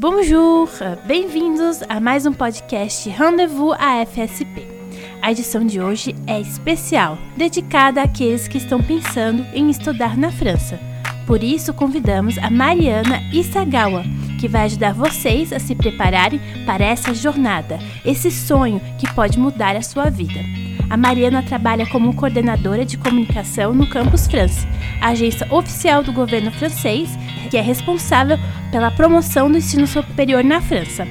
Bonjour, bem-vindos a mais um podcast Rendezvous AFSP. A edição de hoje é especial, dedicada àqueles que estão pensando em estudar na França. Por isso, convidamos a Mariana Isagawa, que vai ajudar vocês a se prepararem para essa jornada, esse sonho que pode mudar a sua vida. A Mariana trabalha como coordenadora de comunicação no Campus France, a agência oficial do governo francês que é responsável pela promoção do ensino superior na França.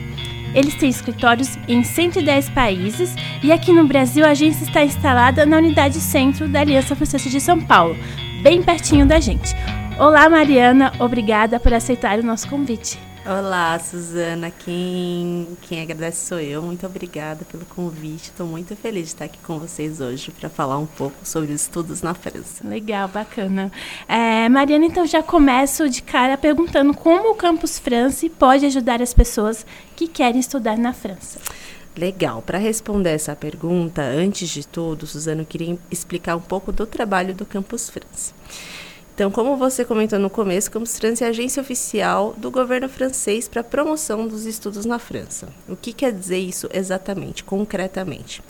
Eles têm escritórios em 110 países e aqui no Brasil a agência está instalada na unidade centro da Aliança Francesa de São Paulo, bem pertinho da gente. Olá, Mariana, obrigada por aceitar o nosso convite. Olá, Suzana. Quem, quem agradece sou eu. Muito obrigada pelo convite. Estou muito feliz de estar aqui com vocês hoje para falar um pouco sobre os estudos na França. Legal, bacana. É, Mariana, então já começo de cara perguntando como o Campus France pode ajudar as pessoas que querem estudar na França. Legal. Para responder essa pergunta, antes de tudo, Suzana, eu queria explicar um pouco do trabalho do Campus France. Então, como você comentou no começo, Campus France é a agência oficial do governo francês para a promoção dos estudos na França. O que quer dizer isso exatamente, concretamente?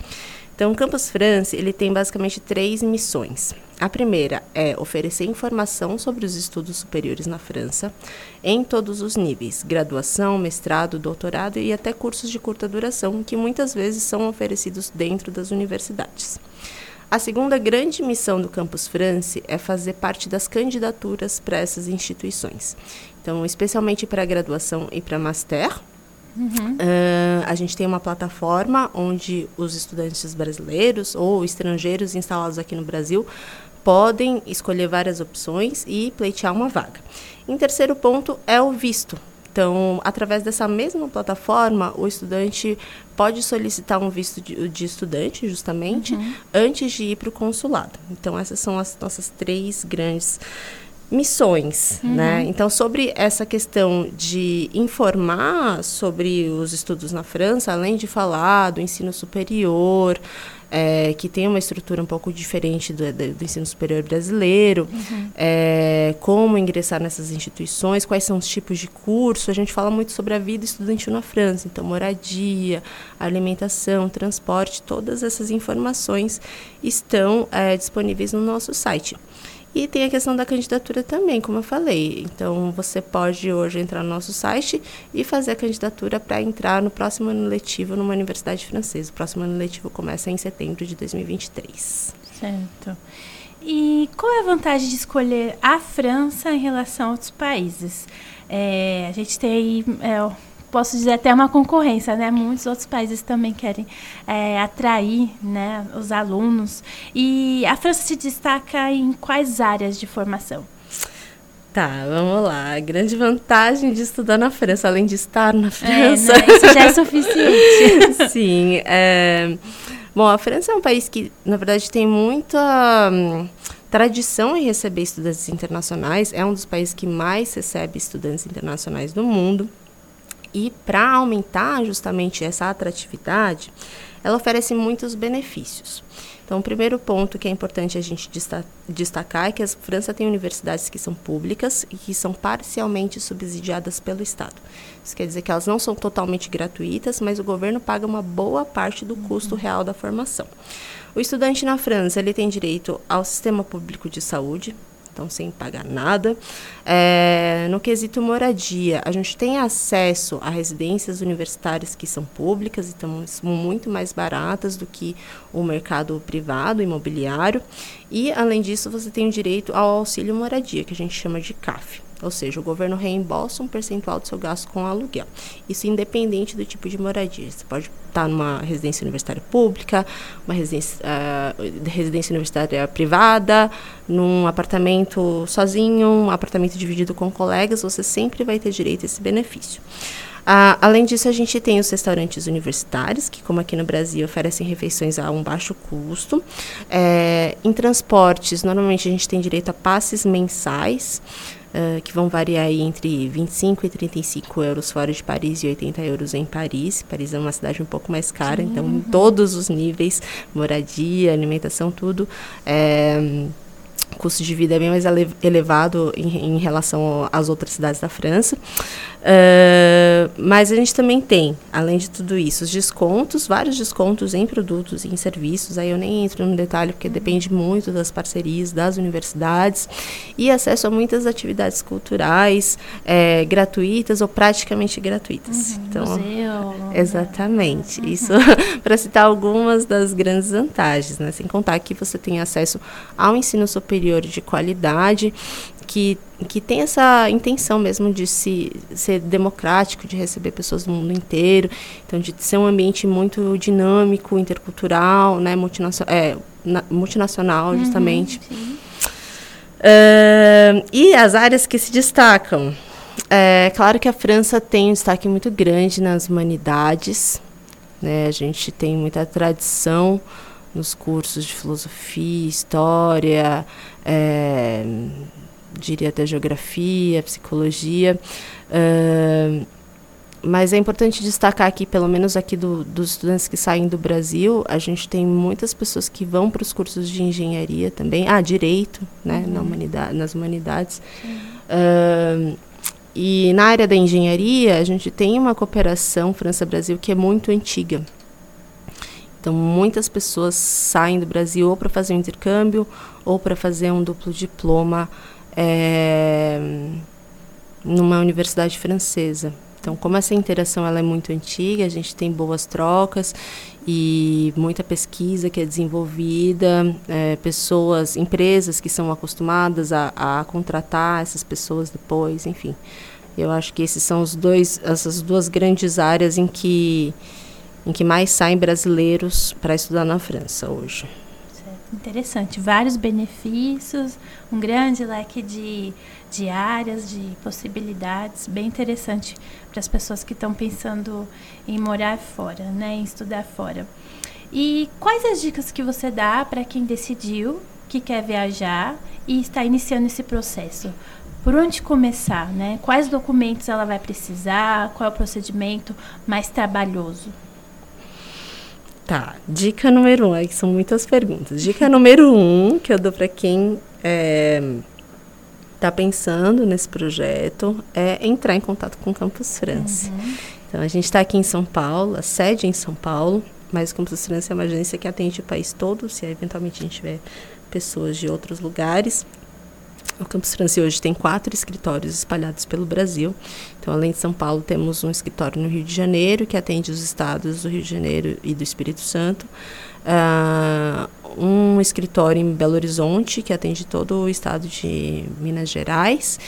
Então, o Campus France ele tem basicamente três missões. A primeira é oferecer informação sobre os estudos superiores na França, em todos os níveis: graduação, mestrado, doutorado e até cursos de curta duração, que muitas vezes são oferecidos dentro das universidades. A segunda grande missão do Campus France é fazer parte das candidaturas para essas instituições. Então, especialmente para graduação e para master, Uhum. Uh, a gente tem uma plataforma onde os estudantes brasileiros ou estrangeiros instalados aqui no Brasil podem escolher várias opções e pleitear uma vaga. Em terceiro ponto é o visto. Então, através dessa mesma plataforma, o estudante pode solicitar um visto de, de estudante, justamente, uhum. antes de ir para o consulado. Então, essas são as nossas três grandes missões, uhum. né? Então, sobre essa questão de informar sobre os estudos na França, além de falar do ensino superior, é, que tem uma estrutura um pouco diferente do, do, ensino superior brasileiro, uhum. é, como ingressar nessas instituições, quais são os tipos de curso. A gente fala muito sobre a vida estudantil na França, então moradia, alimentação, transporte, todas essas informações estão é, disponíveis no nosso site. E tem a questão da candidatura também, como eu falei. Então, você pode hoje entrar no nosso site e fazer a candidatura para entrar no próximo ano letivo numa universidade francesa. O próximo ano letivo começa em setembro de 2023. Certo. E qual é a vantagem de escolher a França em relação a outros países? É, a gente tem é, posso dizer até uma concorrência, né? Muitos outros países também querem é, atrair, né, os alunos. E a França se destaca em quais áreas de formação? Tá, vamos lá. A grande vantagem de estudar na França, além de estar na França. É, né? Isso já é suficiente. Sim. É... Bom, a França é um país que, na verdade, tem muita. Hum, tradição em receber estudantes internacionais, é um dos países que mais recebe estudantes internacionais do mundo. E para aumentar justamente essa atratividade, ela oferece muitos benefícios. Então, o primeiro ponto que é importante a gente destacar é que a França tem universidades que são públicas e que são parcialmente subsidiadas pelo Estado. Isso quer dizer que elas não são totalmente gratuitas, mas o governo paga uma boa parte do custo real da formação. O estudante na França ele tem direito ao sistema público de saúde, então sem pagar nada. É, no quesito moradia, a gente tem acesso a residências universitárias que são públicas e estão muito mais baratas do que o mercado privado imobiliário. E, além disso, você tem o direito ao auxílio moradia, que a gente chama de CAF. Ou seja, o governo reembolsa um percentual do seu gasto com aluguel. Isso independente do tipo de moradia. Você pode estar numa residência universitária pública, uma residência, uh, residência universitária privada, num apartamento sozinho, um apartamento dividido com colegas, você sempre vai ter direito a esse benefício. Ah, além disso, a gente tem os restaurantes universitários, que, como aqui no Brasil, oferecem refeições a um baixo custo. É, em transportes, normalmente a gente tem direito a passes mensais. Uh, que vão variar entre 25 e 35 euros fora de Paris e 80 euros em Paris. Paris é uma cidade um pouco mais cara, Sim. então em todos os níveis, moradia, alimentação, tudo. É, o custo de vida é bem mais elevado em, em relação às outras cidades da França. Uh, mas a gente também tem, além de tudo isso, os descontos, vários descontos em produtos e em serviços. Aí eu nem entro no detalhe porque depende muito das parcerias das universidades e acesso a muitas atividades culturais é, gratuitas ou praticamente gratuitas. Uhum, então, museu, exatamente. Uhum. Isso para citar algumas das grandes vantagens, né? Sem contar que você tem acesso ao ensino superior de qualidade que, que tem essa intenção mesmo de se, ser democrático, de receber pessoas do mundo inteiro, então de ser um ambiente muito dinâmico, intercultural, né, multinacional, é, na, multinacional uhum, justamente. Uh, e as áreas que se destacam. É claro que a França tem um destaque muito grande nas humanidades, né, a gente tem muita tradição nos cursos de filosofia, história, é, diria até geografia, psicologia. Uh, mas é importante destacar aqui, pelo menos aqui do, dos estudantes que saem do Brasil, a gente tem muitas pessoas que vão para os cursos de engenharia também, ah, direito, né, uhum. na humanidade, nas humanidades. Uh, e na área da engenharia, a gente tem uma cooperação França-Brasil que é muito antiga. Então, muitas pessoas saem do Brasil ou para fazer um intercâmbio ou para fazer um duplo diploma é, numa universidade francesa. Então, como essa interação ela é muito antiga, a gente tem boas trocas e muita pesquisa que é desenvolvida, é, pessoas, empresas que são acostumadas a, a, contratar essas pessoas depois, enfim. Eu acho que esses são os dois, essas duas grandes áreas em que, em que mais saem brasileiros para estudar na França hoje. Interessante, vários benefícios, um grande leque de, de áreas, de possibilidades, bem interessante para as pessoas que estão pensando em morar fora, né, em estudar fora. E quais as dicas que você dá para quem decidiu que quer viajar e está iniciando esse processo? Por onde começar, né? Quais documentos ela vai precisar? Qual é o procedimento mais trabalhoso? Tá, dica número um, aí são muitas perguntas. Dica número um que eu dou para quem é, tá pensando nesse projeto é entrar em contato com o Campus França. Uhum. Então, a gente está aqui em São Paulo, a sede é em São Paulo, mas o Campus França é uma agência que atende o país todo, se eventualmente a gente tiver pessoas de outros lugares. O Campus França hoje tem quatro escritórios espalhados pelo Brasil. Então, além de São Paulo, temos um escritório no Rio de Janeiro, que atende os estados do Rio de Janeiro e do Espírito Santo. Uh, um escritório em Belo Horizonte, que atende todo o estado de Minas Gerais.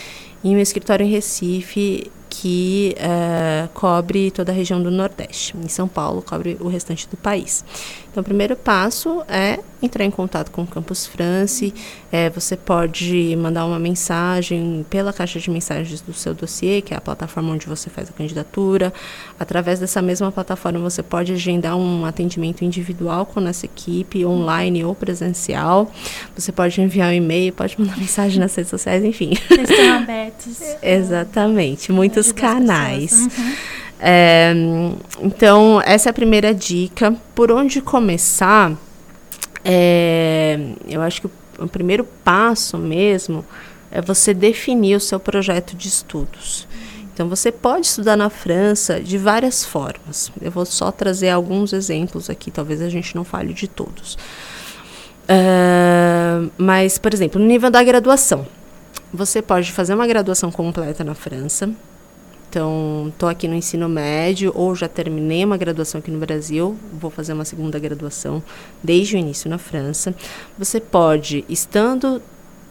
E um escritório em Recife, que uh, cobre toda a região do Nordeste. Em São Paulo, cobre o restante do país. Então, o primeiro passo é entrar em contato com o Campus France. É, você pode mandar uma mensagem pela caixa de mensagens do seu dossiê, que é a plataforma onde você faz a candidatura. Através dessa mesma plataforma, você pode agendar um atendimento individual com nossa equipe, online ou presencial. Você pode enviar um e-mail, pode mandar mensagem nas redes sociais, enfim. Estão abertos. Exatamente, muitos canais. Uhum. É, então, essa é a primeira dica. Por onde começar? É, eu acho que o, o primeiro passo mesmo é você definir o seu projeto de estudos. Então, você pode estudar na França de várias formas. Eu vou só trazer alguns exemplos aqui, talvez a gente não fale de todos. Uh, mas, por exemplo, no nível da graduação, você pode fazer uma graduação completa na França, então, estou aqui no ensino médio ou já terminei uma graduação aqui no Brasil, vou fazer uma segunda graduação desde o início na França. Você pode, estando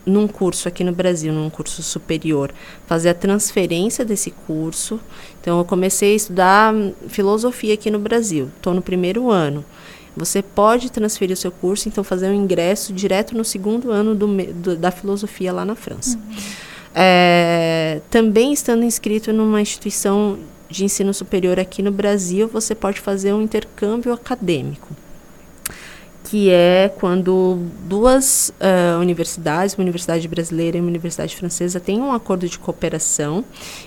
num curso aqui no Brasil, num curso superior, fazer a transferência desse curso. Então, eu comecei a estudar filosofia aqui no Brasil, estou no primeiro ano. Você pode transferir o seu curso, então fazer um ingresso direto no segundo ano do, do, da filosofia lá na França. Uhum. É, também estando inscrito numa instituição de ensino superior aqui no Brasil, você pode fazer um intercâmbio acadêmico, que é quando duas uh, universidades, uma universidade brasileira e uma universidade francesa, têm um acordo de cooperação.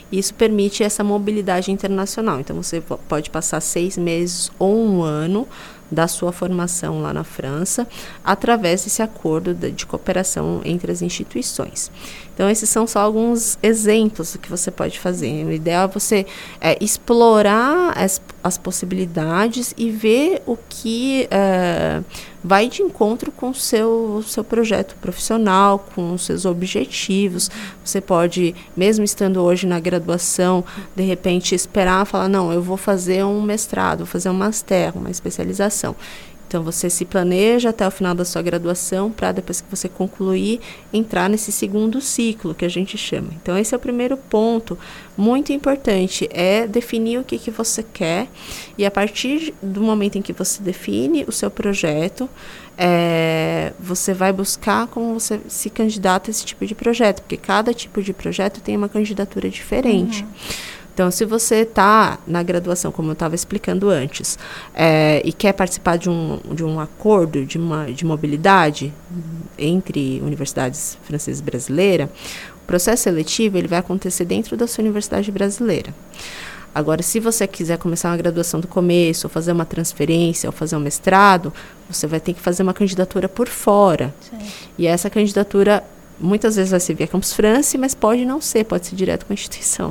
E isso permite essa mobilidade internacional. Então, você pode passar seis meses ou um ano da sua formação lá na França, através desse acordo de, de cooperação entre as instituições. Então, esses são só alguns exemplos do que você pode fazer. O ideal é você é, explorar as, as possibilidades e ver o que é, vai de encontro com o seu, seu projeto profissional, com os seus objetivos. Você pode, mesmo estando hoje na graduação, de repente esperar falar, não, eu vou fazer um mestrado, vou fazer um master, uma especialização. Então você se planeja até o final da sua graduação para depois que você concluir entrar nesse segundo ciclo que a gente chama. Então esse é o primeiro ponto muito importante é definir o que que você quer e a partir do momento em que você define o seu projeto é, você vai buscar como você se candidata a esse tipo de projeto, porque cada tipo de projeto tem uma candidatura diferente. Uhum. Então, se você está na graduação, como eu estava explicando antes, é, e quer participar de um, de um acordo de, uma, de mobilidade entre universidades francesas e brasileiras, o processo seletivo ele vai acontecer dentro da sua universidade brasileira. Agora, se você quiser começar uma graduação do começo, ou fazer uma transferência, ou fazer um mestrado, você vai ter que fazer uma candidatura por fora. Sim. E essa candidatura muitas vezes vai ser via Campus France, mas pode não ser, pode ser direto com a instituição.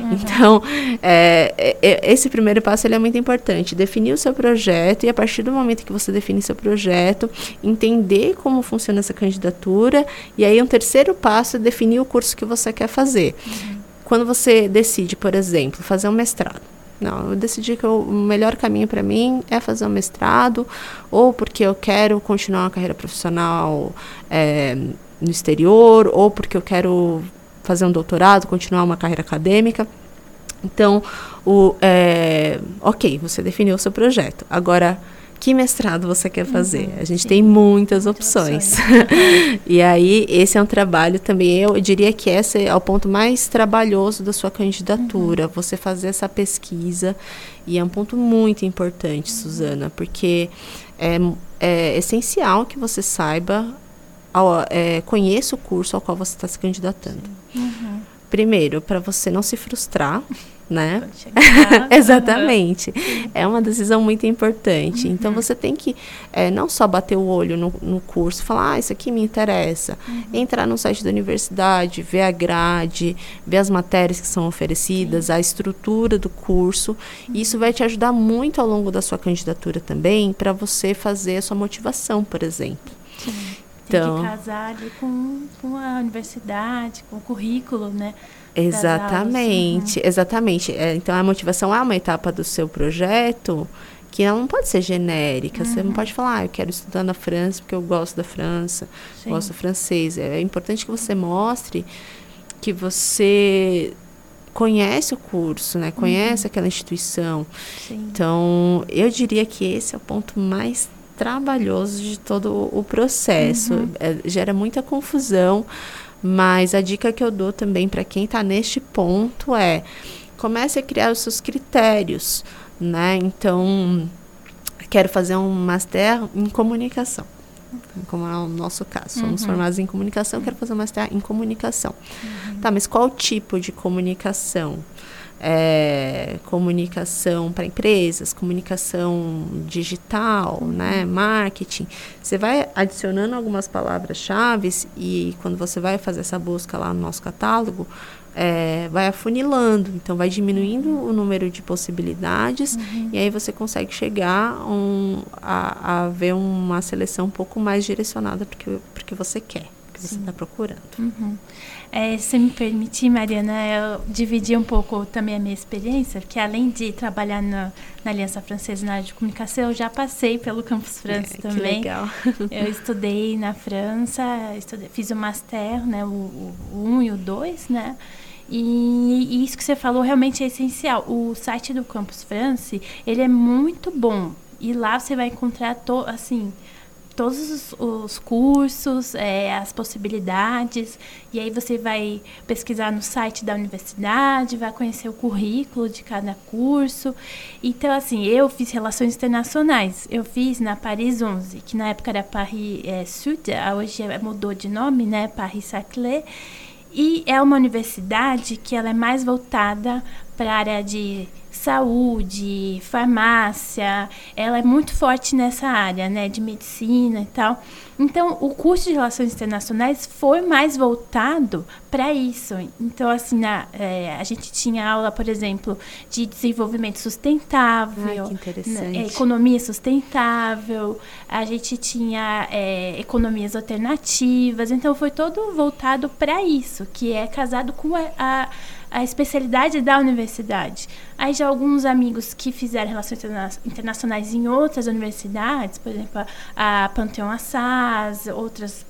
Uhum. Então, é, é, é, esse primeiro passo ele é muito importante. Definir o seu projeto e a partir do momento que você define seu projeto, entender como funciona essa candidatura e aí um terceiro passo é definir o curso que você quer fazer. Uhum. Quando você decide, por exemplo, fazer um mestrado, não, eu decidi que o melhor caminho para mim é fazer um mestrado, ou porque eu quero continuar uma carreira profissional é, no exterior, ou porque eu quero fazer um doutorado, continuar uma carreira acadêmica. Então, o, é, ok, você definiu o seu projeto. Agora, que mestrado você quer fazer? Uhum, a gente tem muitas opções. e aí, esse é um trabalho também, eu diria que esse é o ponto mais trabalhoso da sua candidatura, uhum. você fazer essa pesquisa. E é um ponto muito importante, uhum. Suzana, porque é, é essencial que você saiba ao, é, conheça o curso ao qual você está se candidatando. Uhum. Primeiro, para você não se frustrar, né? Exatamente. Uhum. É uma decisão muito importante. Uhum. Então você tem que é, não só bater o olho no, no curso, falar, ah, isso aqui me interessa. Uhum. Entrar no site da universidade, ver a grade, ver as matérias que são oferecidas, Sim. a estrutura do curso. E isso vai te ajudar muito ao longo da sua candidatura também para você fazer a sua motivação, por exemplo. Sim. Então, tem que casar ali com, com a universidade, com o currículo, né? Exatamente, exatamente. É, então a motivação é uma etapa do seu projeto que ela não pode ser genérica. Uhum. Você não uhum. pode falar, ah, eu quero estudar na França porque eu gosto da França, Sim. gosto francês. É, é importante que você mostre que você conhece o curso, né? Conhece uhum. aquela instituição. Sim. Então, eu diria que esse é o ponto mais trabalhoso de todo o processo. Uhum. É, gera muita confusão, mas a dica que eu dou também para quem está neste ponto é comece a criar os seus critérios, né? Então, quero fazer um master em comunicação. Como é o nosso caso, somos uhum. formados em comunicação, quero fazer um master em comunicação. Uhum. Tá, mas qual tipo de comunicação? É, comunicação para empresas, comunicação digital, uhum. né, marketing. Você vai adicionando algumas palavras-chave e quando você vai fazer essa busca lá no nosso catálogo, é, vai afunilando, então vai diminuindo o número de possibilidades uhum. e aí você consegue chegar um, a, a ver uma seleção um pouco mais direcionada para o que você quer, que você está procurando. Uhum. É, se me permitir, Mariana, eu dividi um pouco também a minha experiência, porque além de trabalhar na, na Aliança Francesa na área de comunicação, eu já passei pelo Campus França é, também. Que legal. eu estudei na França, estudei, fiz o Master, né, o, o 1 um e o 2, né? E, e, isso que você falou realmente é essencial. O site do Campus France, ele é muito bom. E lá você vai encontrar, to, assim, todos os, os cursos, é, as possibilidades, e aí você vai pesquisar no site da universidade, vai conhecer o currículo de cada curso. Então, assim, eu fiz Relações Internacionais, eu fiz na Paris 11, que na época era Paris é, Sud, hoje é, mudou de nome, né, Paris Saclay, e é uma universidade que ela é mais voltada para a área de saúde, farmácia, ela é muito forte nessa área, né, de medicina e tal. Então, o curso de Relações Internacionais foi mais voltado para isso. Então, assim, na, é, a gente tinha aula, por exemplo, de desenvolvimento sustentável, Ai, né, economia sustentável, a gente tinha é, economias alternativas. Então, foi todo voltado para isso, que é casado com a, a a especialidade da universidade. Aí já alguns amigos que fizeram relações internacionais em outras universidades, por exemplo, a Panteão Assas, outras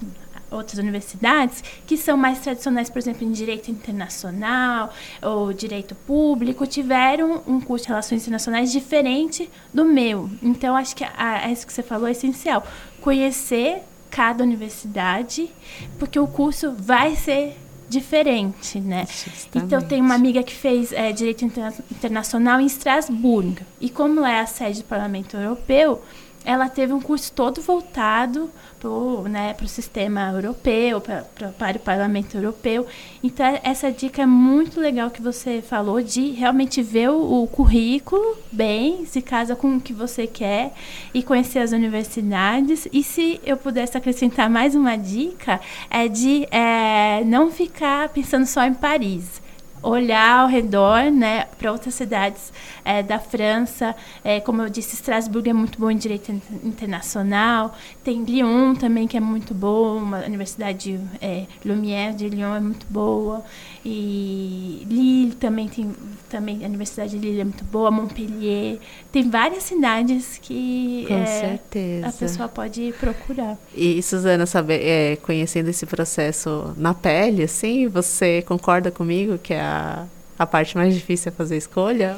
outras universidades que são mais tradicionais, por exemplo, em direito internacional ou direito público, tiveram um curso de relações internacionais diferente do meu. Então, acho que a, a, isso que você falou é essencial. Conhecer cada universidade, porque o curso vai ser diferente, né? Justamente. Então tem uma amiga que fez é, direito interna internacional em Estrasburgo e como é a sede do Parlamento Europeu, ela teve um curso todo voltado para o né, sistema europeu, para o Parlamento Europeu. Então, essa dica é muito legal que você falou de realmente ver o, o currículo bem, se casa com o que você quer e conhecer as universidades. E se eu pudesse acrescentar mais uma dica, é de é, não ficar pensando só em Paris olhar ao redor, né, para outras cidades é, da França. É, como eu disse, Estrasburgo é muito bom em direito internacional. Tem Lyon também, que é muito boa. Uma universidade é, Lumière de Lyon é muito boa. E Lille também tem também a Universidade de Lille é muito boa, Montpellier. Tem várias cidades que Com é, certeza. a pessoa pode procurar. E Suzana, sabe, é, conhecendo esse processo na pele, assim, você concorda comigo que a, a parte mais difícil é fazer escolha?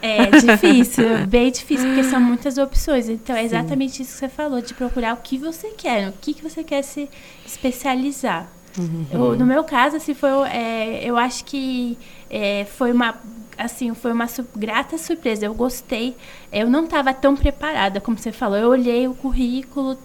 É difícil, bem difícil, porque são muitas opções. Então, é exatamente Sim. isso que você falou, de procurar o que você quer, o que, que você quer se especializar. Uhum. Eu, no meu caso, assim, foi, é, eu acho que é, foi uma assim foi uma su grata surpresa. Eu gostei. Eu não estava tão preparada, como você falou. Eu olhei o currículo,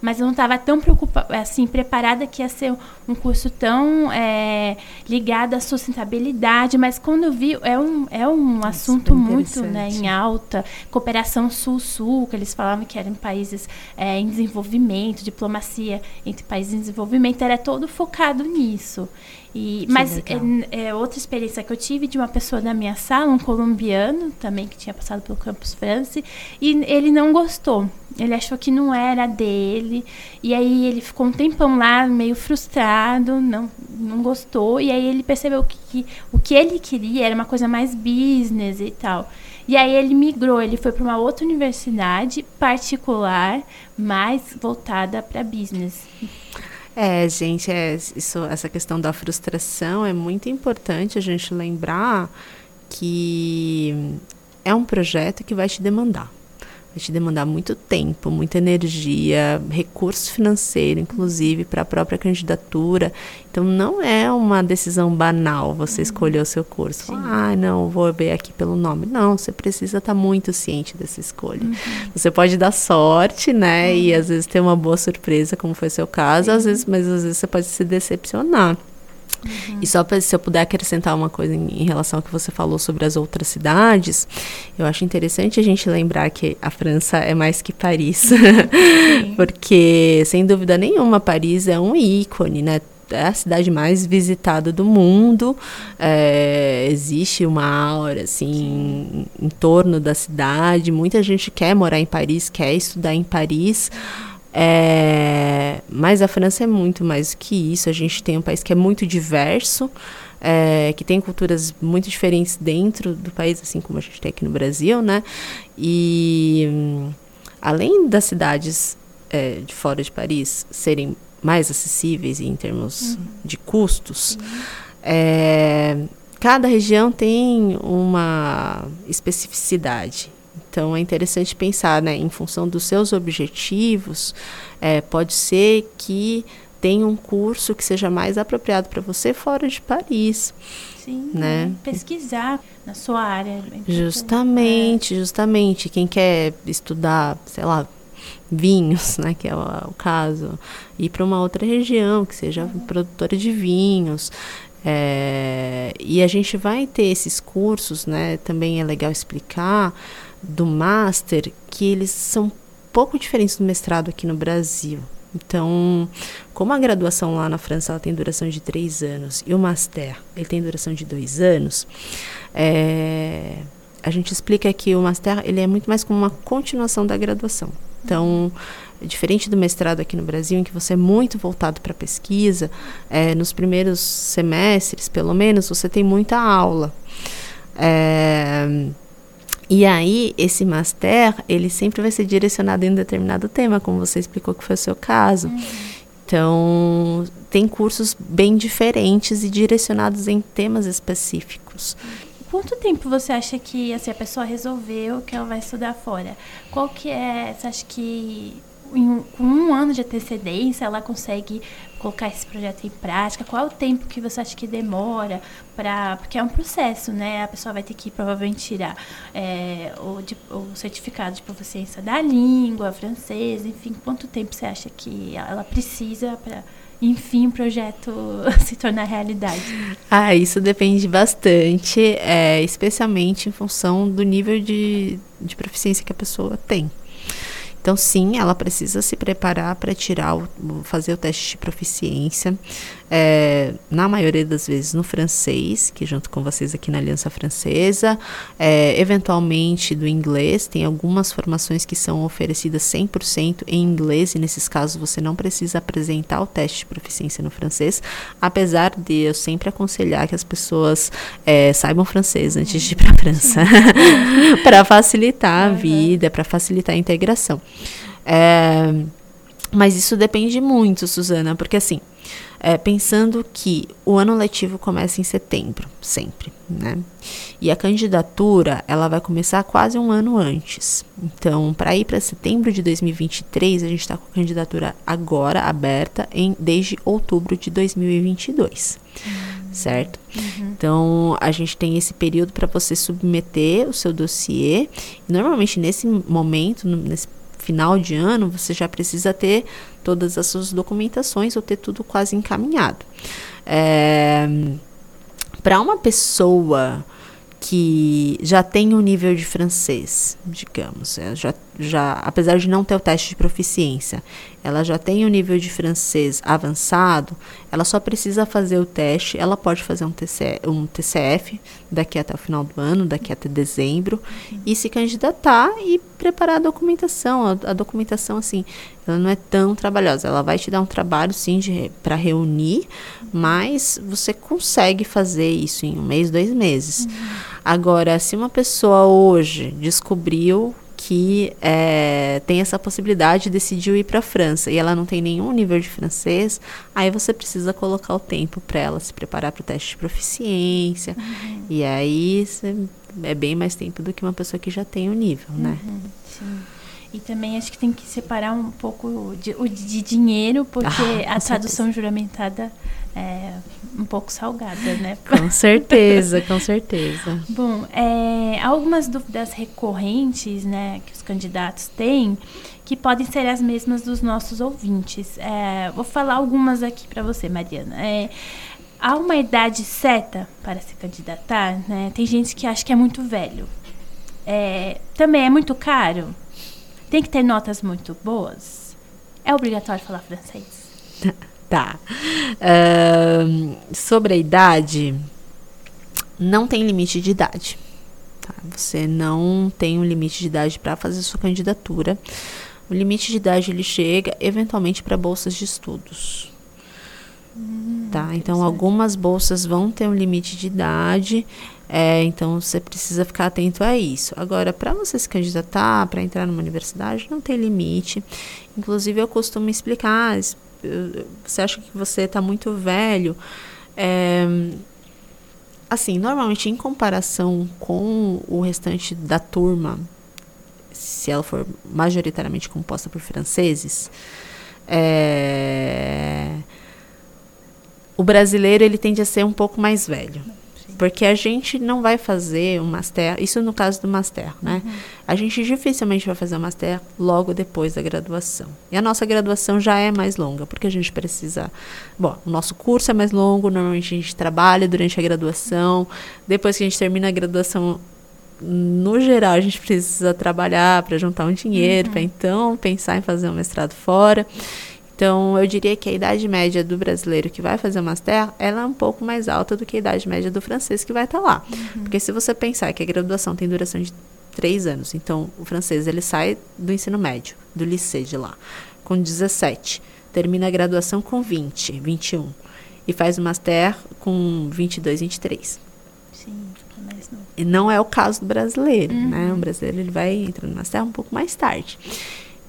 mas eu não estava tão preocupada, assim, preparada que ia ser um curso tão é, ligado à sustentabilidade, mas quando eu vi, é um, é um é assunto muito né, em alta, cooperação sul-sul, que eles falavam que eram países é, em desenvolvimento, diplomacia entre países em desenvolvimento, era todo focado nisso. E, mas é, é, outra experiência que eu tive de uma pessoa da minha sala, um colombiano também que tinha passado pelo Campus France, e ele não gostou. Ele achou que não era dele. E aí ele ficou um tempão lá, meio frustrado, não, não gostou. E aí ele percebeu que, que o que ele queria era uma coisa mais business e tal. E aí ele migrou, ele foi para uma outra universidade particular, mais voltada para business. É, gente, é, isso, essa questão da frustração é muito importante a gente lembrar que é um projeto que vai te demandar vai te demandar muito tempo, muita energia, recurso financeiro, inclusive, para a própria candidatura. Então, não é uma decisão banal você uhum. escolher o seu curso. Ah, não, vou ver aqui pelo nome. Não, você precisa estar tá muito ciente dessa escolha. Uhum. Você pode dar sorte, né? Uhum. E às vezes ter uma boa surpresa, como foi seu caso, às vezes, mas às vezes você pode se decepcionar. Uhum. E só pra, se eu puder acrescentar uma coisa em, em, relação ao que você falou sobre as outras cidades, eu acho interessante a gente lembrar que a França é mais que Paris. Porque, sem dúvida nenhuma, Paris é um ícone, né? é a cidade mais visitada do mundo. É, existe uma aura assim em, em, torno da cidade. Muita gente quer morar em Paris, quer estudar em Paris. É, mas a França é muito mais do que isso. A gente tem um país que é muito diverso, é, que tem culturas muito diferentes dentro do país, assim como a gente tem aqui no Brasil, né? E além das cidades é, de fora de Paris serem mais acessíveis em termos uhum. de custos, é, cada região tem uma especificidade. Então é interessante pensar, né, em função dos seus objetivos, é, pode ser que tenha um curso que seja mais apropriado para você fora de Paris. Sim, né? pesquisar na sua área. Justamente, é. justamente. Quem quer estudar, sei lá, vinhos, né, que é o, o caso, ir para uma outra região que seja uhum. produtora de vinhos, É, e a gente vai ter esses cursos, né? Também é legal explicar do master que eles são pouco diferentes do mestrado aqui no Brasil. Então, como a graduação lá na França ela tem duração de três anos e o master ele tem duração de dois anos, é, a gente explica que o master ele é muito mais como uma continuação da graduação. Então, diferente do mestrado aqui no Brasil, em que você é muito voltado para pesquisa, é, nos primeiros semestres, pelo menos, você tem muita aula. É, e aí, esse master, ele sempre vai ser direcionado em um determinado tema, como você explicou que foi o seu caso. Uhum. Então, tem cursos bem diferentes e direcionados em temas específicos. Quanto tempo você acha que assim, a pessoa resolveu que ela vai estudar fora? Qual que é, você acha que em, com um ano de antecedência ela consegue colocar esse projeto em prática? Qual é o tempo que você acha que demora para. Porque é um processo, né? A pessoa vai ter que provavelmente tirar é, o, de, o, certificado de proficiência da língua francesa, enfim, quanto tempo você acha que ela precisa para. Enfim, o projeto se tornar realidade. Ah, isso depende bastante, é, especialmente em função do nível de, de proficiência que a pessoa tem. Então, sim, ela precisa se preparar para tirar, o, fazer o teste de proficiência é, na maioria das vezes no francês, que junto com vocês aqui na Aliança Francesa, é, eventualmente do inglês, tem algumas formações que são oferecidas 100% em inglês, e nesses casos você não precisa apresentar o teste de proficiência no francês, apesar de eu sempre aconselhar que as pessoas é, saibam francês antes de ir para a França, para facilitar a vida, para facilitar a integração. É, mas isso depende muito, Suzana, porque assim, é, pensando que o ano letivo começa em setembro, sempre, né? E a candidatura, ela vai começar quase um ano antes. Então, para ir para setembro de 2023, a gente está com a candidatura agora aberta em desde outubro de 2022. Uhum. Certo? Uhum. Então, a gente tem esse período para você submeter o seu dossiê. Normalmente, nesse momento, nesse final de ano, você já precisa ter todas as suas documentações ou ter tudo quase encaminhado. É, Para uma pessoa que já tem um nível de francês, digamos, é, já, já, apesar de não ter o teste de proficiência, ela já tem um nível de francês avançado, ela só precisa fazer o teste, ela pode fazer um, TC, um TCF daqui até o final do ano, daqui até dezembro, uhum. e se candidatar e preparar a documentação. A, a, documentação, assim, ela não é tão trabalhosa, ela vai te dar um trabalho, sim, para reunir, mas você consegue fazer isso em um mês, dois meses. Uhum. Agora, se uma pessoa hoje descobriu que é, tem essa possibilidade, decidiu ir para a França e ela não tem nenhum nível de francês, aí você precisa colocar o tempo para ela se preparar para o teste de proficiência. Uhum. E aí é bem mais tempo do que uma pessoa que já tem o nível, né? Uhum, sim. E também acho que tem que separar um pouco de, de dinheiro, porque ah, a tradução certeza. juramentada é um pouco salgada, né? Com certeza, com certeza. Bom, é, algumas dúvidas recorrentes, né, que os candidatos têm, que podem ser as mesmas dos nossos ouvintes. É, vou falar algumas aqui para você, Mariana. É, há uma idade certa para se candidatar, né? Tem gente que acha que é muito velho. É, também é muito caro. Tem que ter notas muito boas? É obrigatório falar francês? tá. Uh, sobre a idade, não tem limite de idade. Tá? Você não tem um limite de idade para fazer sua candidatura. O limite de idade ele chega eventualmente para bolsas de estudos. Hum, tá? Então algumas bolsas vão ter um limite de idade. É, então você precisa ficar atento a isso. Agora, para você se candidatar, para entrar numa universidade, não tem limite. Inclusive, eu costumo explicar: você acha que você está muito velho? É, assim, normalmente, em comparação com o restante da turma, se ela for majoritariamente composta por franceses, é, o brasileiro ele tende a ser um pouco mais velho. Porque a gente não vai fazer o master, isso no caso do master, né? Uhum. A gente dificilmente vai fazer o master logo depois da graduação. E a nossa graduação já é mais longa, porque a gente precisa. Bom, o nosso curso é mais longo, normalmente a gente trabalha durante a graduação. Depois que a gente termina a graduação, no geral, a gente precisa trabalhar para juntar um dinheiro, uhum. para então pensar em fazer um mestrado fora. Então, eu diria que a idade média do brasileiro que vai fazer o master, ela é um pouco mais alta do que a idade média do francês que vai estar tá lá. Uhum. Porque se você pensar que a graduação tem duração de três anos, então o francês ele sai do ensino médio, do lycée de lá, com 17, termina a graduação com 20, 21 e faz o master com 22, 23. Sim, mas não. E não é o caso do brasileiro, uhum. né? O brasileiro ele vai entrar no master um pouco mais tarde.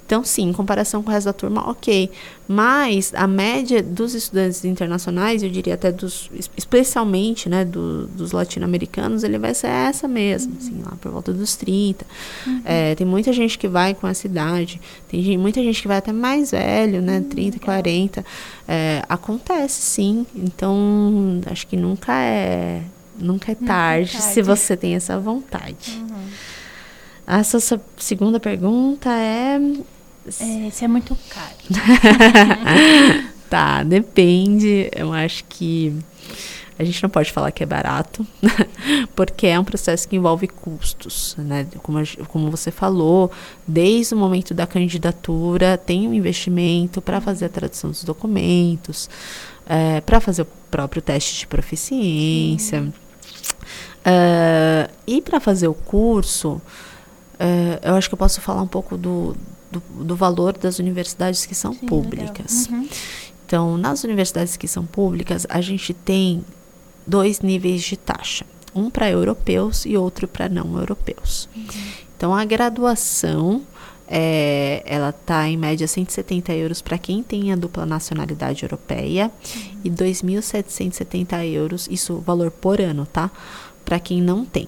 Então, sim, em comparação com o resto da turma, ok. Mas a média dos estudantes internacionais, eu diria até dos, especialmente, né, do, dos latino-americanos, ele vai ser essa mesmo, uhum. assim, lá por volta dos 30. Uhum. É, tem muita gente que vai com essa idade, tem gente, muita gente que vai até mais velho, né, uhum, 30, 40. É, acontece, sim. Então, acho que nunca é, nunca é tarde, tarde. se você tem essa vontade. Uhum. Essa segunda pergunta é é, se é muito caro. tá, depende. Eu acho que a gente não pode falar que é barato, porque é um processo que envolve custos, né? Como, como você falou, desde o momento da candidatura, tem um investimento para fazer a tradução dos documentos, é, para fazer o próprio teste de proficiência. Uh, e para fazer o curso, uh, eu acho que eu posso falar um pouco do, do, do valor das universidades que são Sim, públicas. Uhum. Então, nas universidades que são públicas, a gente tem dois níveis de taxa, um para europeus e outro para não europeus. Uhum. Então, a graduação é, ela está em média 170 euros para quem tem a dupla nacionalidade europeia uhum. e 2.770 euros, isso valor por ano, tá? Para quem não tem.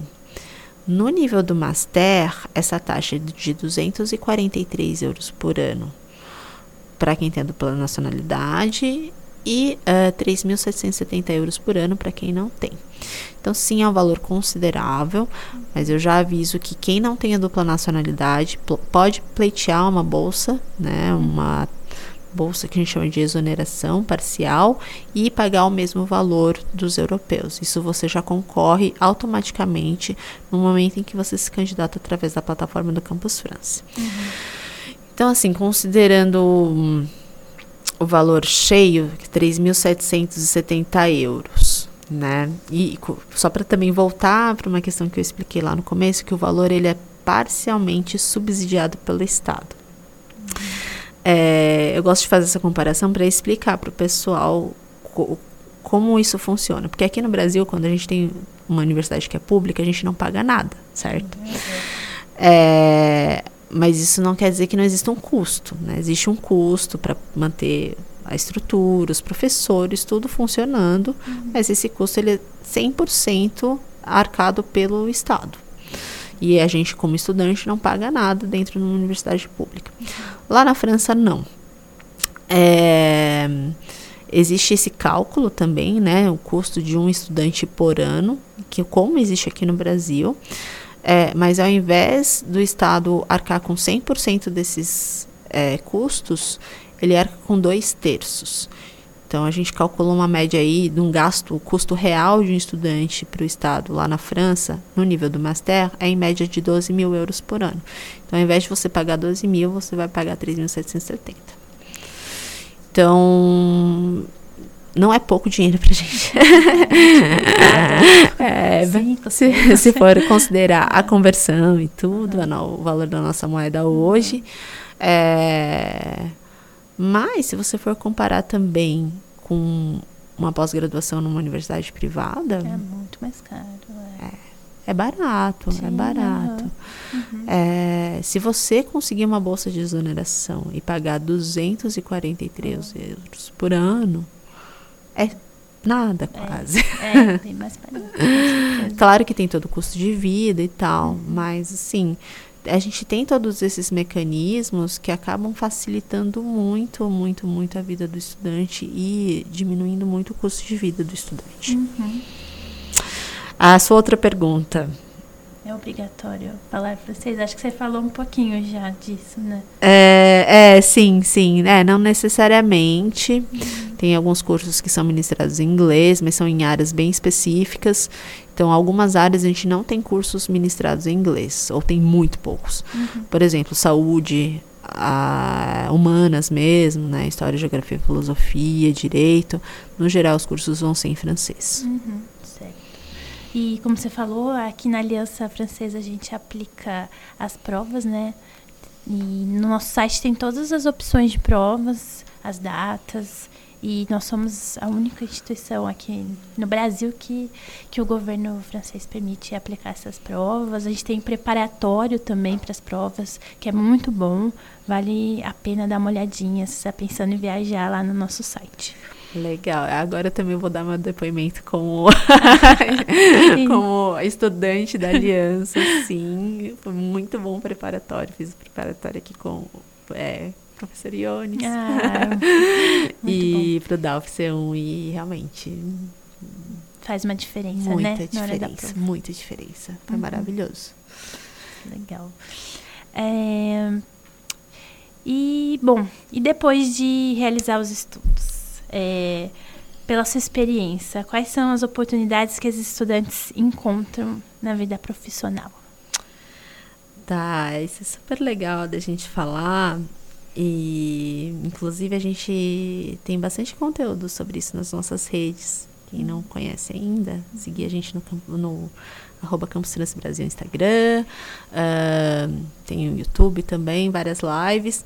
No nível do Master, essa taxa é de 243 euros por ano para quem tem dupla nacionalidade e uh, eh, 3.770 euros por ano para quem não tem. Então, sim, é um valor considerável, mas eu já aviso que quem não tem a dupla nacionalidade pode pleitear uma bolsa, né, uma bolsa que a gente chama de exoneração parcial e pagar o mesmo valor dos europeus. Isso você já concorre automaticamente no momento em que você se candidata através da plataforma do Campus France. Uhum. Então, assim, considerando hum, o valor cheio, 3.770 euros, né? E só para também voltar para uma questão que eu expliquei lá no começo, que o valor ele é parcialmente subsidiado pelo Estado. É, eu gosto de fazer essa comparação para explicar para o pessoal co como isso funciona. Porque aqui no Brasil, quando a gente tem uma universidade que é pública, a gente não paga nada, certo? É, mas isso não quer dizer que não exista um custo. Né? Existe um custo para manter a estrutura, os professores, tudo funcionando, uhum. mas esse custo ele é 100% arcado pelo Estado. E a gente, como estudante, não paga nada dentro de uma universidade pública. Lá na França, não. É, existe esse cálculo também, né? O custo de um estudante por ano, que como existe aqui no Brasil. É, mas ao invés do Estado arcar com 100% desses é, custos, ele arca com dois terços. Então a gente calculou uma média aí de um gasto, o custo real de um estudante para o Estado lá na França, no nível do Master, é em média de 12 mil euros por ano. Então ao invés de você pagar 12 mil, você vai pagar 3.770. Então não é pouco dinheiro para gente. é, se, se for considerar a conversão e tudo, o valor da nossa moeda hoje. É, mas, se você for comparar também com uma pós-graduação numa universidade privada. É muito mais caro. É, é, é barato, é Sim, é barato. Uhum. É, se você conseguir uma bolsa de exoneração e pagar 243 uhum. euros por ano, é nada é, quase. É, tem mais barato. claro que tem todo o custo de vida e tal, uhum. mas assim a gente tem todos esses mecanismos que acabam facilitando muito, muito, muito a vida do estudante e diminuindo muito o custo de vida do estudante. Uhum. A sua outra pergunta. É obrigatório falar francês? Acho que você falou um pouquinho já disso, né? É, é sim, sim. É, não necessariamente. Uhum. Tem alguns cursos que são ministrados em inglês, mas são em áreas bem específicas. Então, algumas áreas a gente não tem cursos ministrados em inglês, ou tem muito poucos. Uhum. Por exemplo, saúde, a, humanas mesmo, né? História, geografia, filosofia, direito. No geral, os cursos vão ser em francês. Uhum. E como você falou, aqui na Aliança Francesa a gente aplica as provas, né? E no nosso site tem todas as opções de provas, as datas. E nós somos a única instituição aqui no Brasil que, que o governo francês permite aplicar essas provas. A gente tem preparatório também para as provas, que é muito bom. Vale a pena dar uma olhadinha se está pensando em viajar lá no nosso site. Legal. Agora eu também vou dar meu depoimento como, como estudante da Aliança, sim. Foi muito bom o preparatório. Fiz o preparatório aqui com é, professor Iones. Ah, e para o DALF C1 e realmente... Faz uma diferença, muita né? Diferença, muita diferença. Foi uhum. maravilhoso. Legal. É... E, bom, e depois de realizar os estudos? é, pela sua experiência, quais são as oportunidades que os estudantes encontram na vida profissional? Tá, isso é super legal da gente falar. E, inclusive, a gente tem bastante conteúdo sobre isso nas nossas redes. Quem não conhece ainda, seguir a gente no, no arroba Campus Trans Brasil Instagram. Uh, tem o YouTube também, várias lives.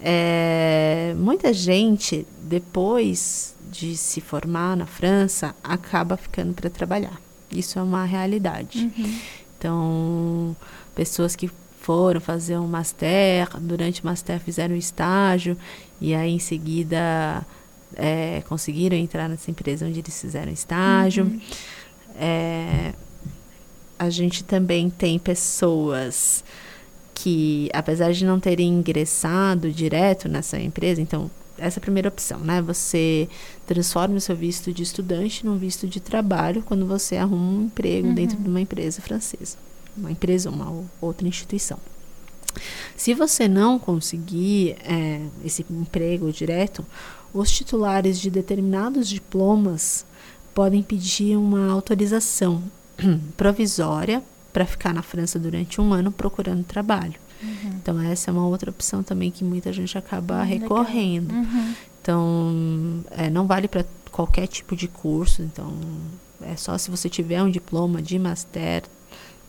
É, muita gente, depois de se formar na França, acaba ficando para trabalhar. Isso é uma realidade. Uhum. Então, pessoas que foram fazer um master, durante o master fizeram um estágio, e aí em seguida é, conseguiram entrar nessa empresa onde eles fizeram estágio. Uhum. É, a gente também tem pessoas que, apesar de não terem ingressado direto nessa empresa, então, essa é a primeira opção, né? Você transforma o seu visto de estudante num visto de trabalho quando você arruma um emprego uhum. dentro de uma empresa francesa, uma empresa ou uma outra instituição. Se você não conseguir é, esse emprego direto, os titulares de determinados diplomas podem pedir uma autorização provisória para ficar na França durante um ano procurando trabalho. Uhum. Então, essa é uma outra opção também que muita gente acaba recorrendo. Uhum. Então, é, não vale para qualquer tipo de curso. Então, é só se você tiver um diploma de Master,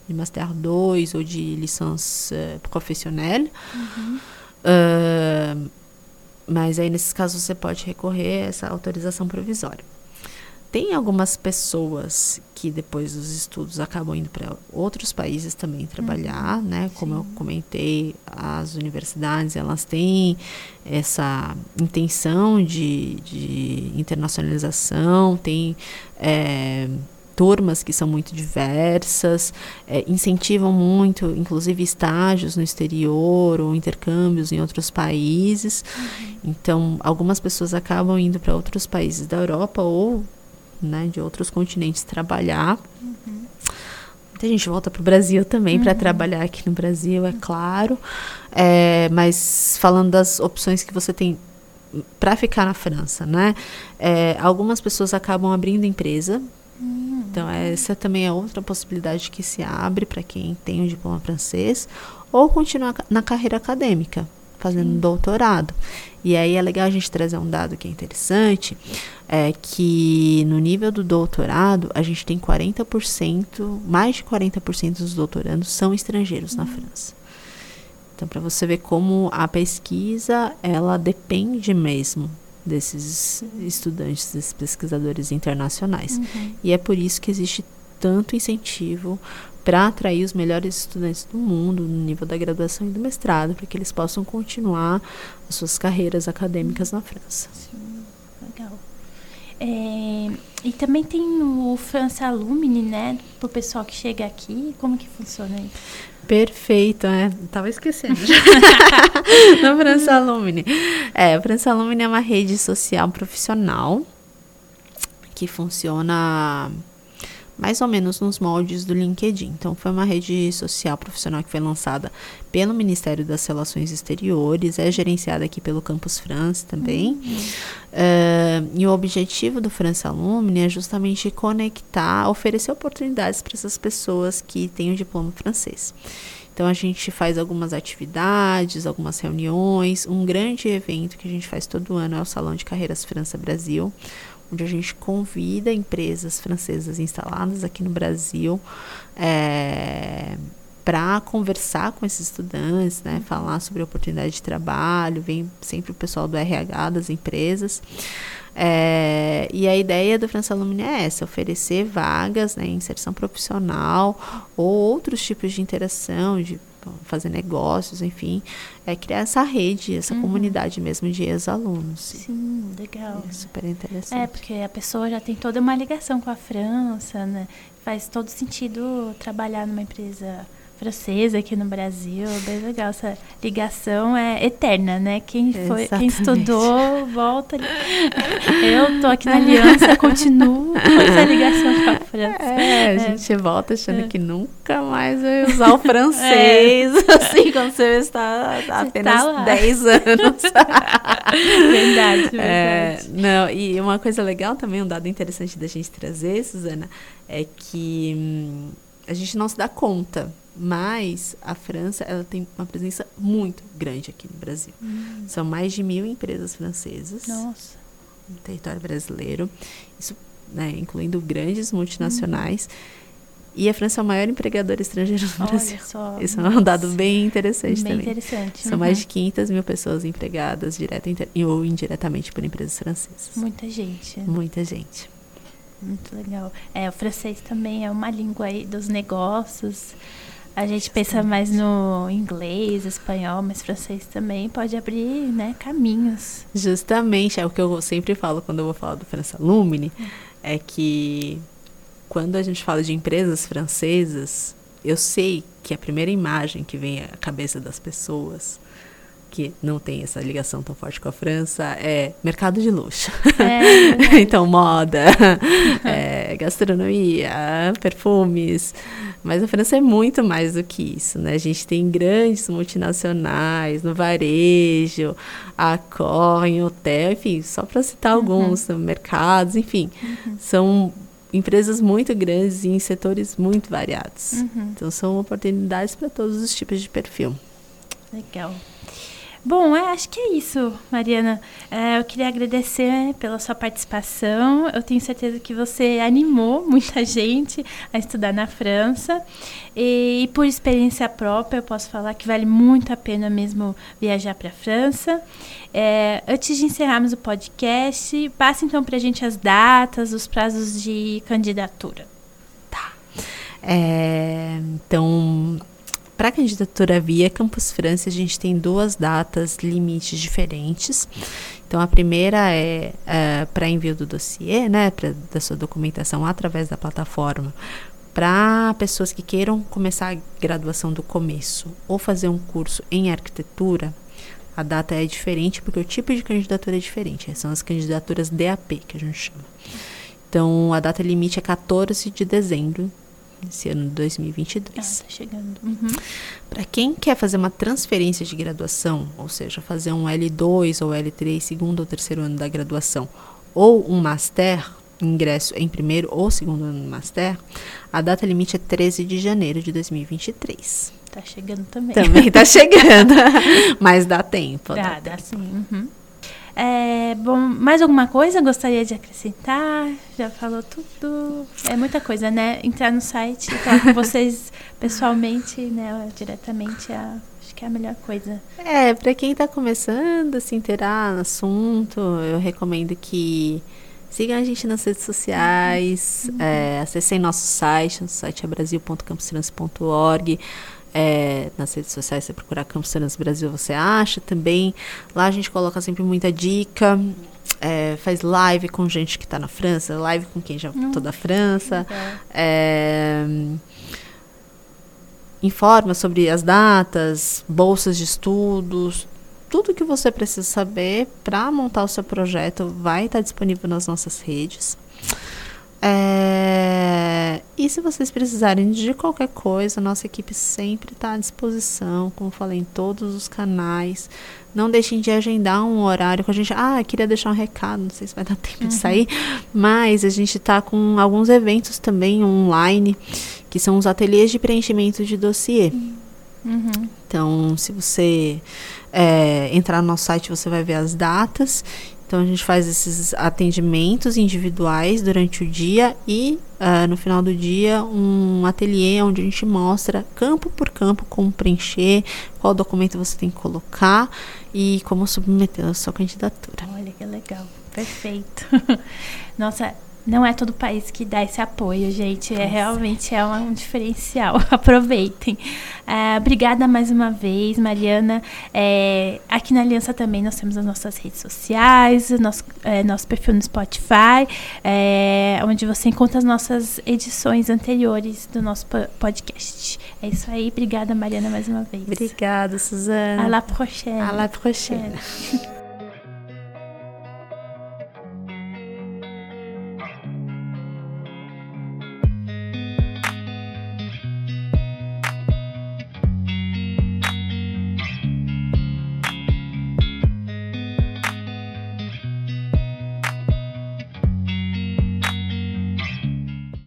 de Master 2 ou de licence uh, professionnelle. Uhum. Uh, mas aí, nesses casos, você pode recorrer a essa autorização provisória. Tem algumas pessoas que depois dos estudos acabam indo para outros países também trabalhar, uhum. né? Como Sim. eu comentei, as universidades elas têm essa intenção de, de internacionalização, tem é, turmas que são muito diversas, é, incentivam muito, inclusive estágios no exterior ou intercâmbios em outros países. Uhum. Então, algumas pessoas acabam indo para outros países da Europa ou né, de outros continentes trabalhar. Uhum. Muita gente volta para o Brasil também uhum. para trabalhar aqui no Brasil, é claro. É, mas falando das opções que você tem para ficar na França, né? É, algumas pessoas acabam abrindo empresa. Uhum. Então, essa também é outra possibilidade que se abre para quem tem um diploma francês ou continuar na carreira acadêmica fazendo doutorado. E aí é legal a gente trazer um dado que é interessante, é que no nível do doutorado, a gente tem 40%, mais de 40% dos doutorandos são estrangeiros uhum. na França. Então, para você ver como a pesquisa, ela depende mesmo desses estudantes, desses pesquisadores internacionais. Uhum. E é por isso que existe tanto incentivo para atrair os melhores estudantes do mundo no nível da graduação e do mestrado, para que eles possam continuar as suas carreiras acadêmicas na França. Sim, legal. É, e também tem o France Alumni, né? Para o pessoal que chega aqui. Como que funciona isso? Perfeito, né? Tava esquecendo. no France Alumni. É, o France Alumni é uma rede social profissional que funciona mais ou menos nos moldes do LinkedIn. Então, foi uma rede social profissional que foi lançada pelo Ministério das Relações Exteriores, é gerenciada aqui pelo Campus France também. Uhum. Uh, e o objetivo do France Alumni é justamente conectar, oferecer oportunidades para essas pessoas que têm o diploma francês. Então a gente faz algumas atividades, algumas reuniões. Um grande evento que a gente faz todo ano é o Salão de Carreiras França Brasil, onde a gente convida empresas francesas instaladas aqui no Brasil é, para conversar com esses estudantes, né, falar sobre oportunidade de trabalho. Vem sempre o pessoal do RH das empresas. É, e a ideia do França Alumni é essa, oferecer vagas, né, inserção profissional ou outros tipos de interação, de fazer negócios, enfim, é criar essa rede, essa uhum. comunidade mesmo de ex-alunos. Sim, legal. É super interessante. É, porque a pessoa já tem toda uma ligação com a França, né? Faz todo sentido trabalhar numa empresa francesa aqui no Brasil, bem legal. Essa ligação é eterna, né? Quem, foi, quem estudou, volta. Eu tô aqui na Aliança, continuo com essa ligação com a França. É, a é. gente volta achando é. que nunca mais vai usar o francês, é. assim, quando você está há apenas tá 10 anos. verdade, verdade. É, não, e uma coisa legal também, um dado interessante da gente trazer, Suzana, é que hum, a gente não se dá conta mas a França ela tem uma presença muito grande aqui no Brasil. Hum. São mais de mil empresas francesas Nossa. no território brasileiro, isso né, incluindo grandes multinacionais. E a França é o maior empregador estrangeiro no Olha Brasil. Só, Isso nossa. é um dado bem interessante bem também. Interessante. São uhum. mais de 500 mil pessoas empregadas direta ou indiretamente por empresas francesas. Muita gente. Muita gente. Muito legal. É, o francês também é uma língua aí dos negócios. A gente pensa mais no inglês, espanhol, mas francês também pode abrir, né, caminhos. Justamente, é o que eu sempre falo quando eu vou falar do França Lumine, é que quando a gente fala de empresas francesas, eu sei que a primeira imagem que vem à cabeça das pessoas que não tem essa ligação tão forte com a França é mercado de luxo. É. então, moda, é, gastronomia, perfumes. Mas a França é muito mais do que isso, né? A gente tem grandes multinacionais no varejo, a Cor, em hotel, enfim, só para citar uhum. alguns, mercados, enfim. Uhum. São empresas muito grandes e em setores muito variados. Uhum. Então, são oportunidades para todos os tipos de perfil. Legal. Bom, é, acho que é isso, Mariana. É, eu queria agradecer pela sua participação. Eu tenho certeza que você animou muita gente a estudar na França. E, e por experiência própria, eu posso falar que vale muito a pena mesmo viajar para a França. É, antes de encerrarmos o podcast, passe então para a gente as datas, os prazos de candidatura. Tá. É, então para a candidatura via Campus França, a gente tem duas datas limites diferentes. Então, a primeira é, é para envio do dossiê, né, pra, da sua documentação através da plataforma, para pessoas que queiram começar a graduação do começo ou fazer um curso em arquitetura. A data é diferente porque o tipo de candidatura é diferente. São as candidaturas DAP que a gente chama. Então, a data limite é 14 de dezembro esse ano de 2022. Ah, tá chegando. Uhum. Para quem quer fazer uma transferência de graduação, ou seja, fazer um L2 ou L3, segundo ou terceiro ano da graduação, ou um master, ingresso em primeiro ou segundo ano do master, a data limite é 13 de janeiro de 2023. Tá chegando também. Também tá chegando. Mas dá tempo. Dá, dá, dá sim. Uhum. É, bom, mais alguma coisa gostaria de acrescentar? Já falou tudo. É muita coisa, né? Entrar no site e falar com vocês pessoalmente, né? Diretamente, é, acho que é a melhor coisa. É, para quem está começando a se inteirar no assunto, eu recomendo que sigam a gente nas redes sociais, uhum. é, acessem nosso site, nosso site é brasil.campustrans.org. É, nas redes sociais, você procurar Campos Cenas Brasil, você acha também. Lá a gente coloca sempre muita dica. É, faz live com gente que está na França, live com quem já voltou da França. É, informa sobre as datas, bolsas de estudos, tudo que você precisa saber para montar o seu projeto vai estar disponível nas nossas redes. É... E se vocês precisarem de qualquer coisa, nossa equipe sempre está à disposição, como falei, em todos os canais. Não deixem de agendar um horário com a gente. Ah, queria deixar um recado, não sei se vai dar tempo uhum. de sair, mas a gente está com alguns eventos também online, que são os ateliês de preenchimento de dossiê. Uhum. Então, se você é, entrar no nosso site, você vai ver as datas então a gente faz esses atendimentos individuais durante o dia e uh, no final do dia um ateliê onde a gente mostra campo por campo como preencher, qual documento você tem que colocar e como submeter a sua candidatura. Olha que legal, perfeito. Nossa, não é todo país que dá esse apoio, gente. É realmente é um diferencial. Aproveitem. É, obrigada mais uma vez, Mariana. É, aqui na Aliança também nós temos as nossas redes sociais, nosso, é, nosso perfil no Spotify, é, onde você encontra as nossas edições anteriores do nosso podcast. É isso aí. Obrigada, Mariana, mais uma vez. Obrigada, Suzana. À la prochaine. À la prochaine.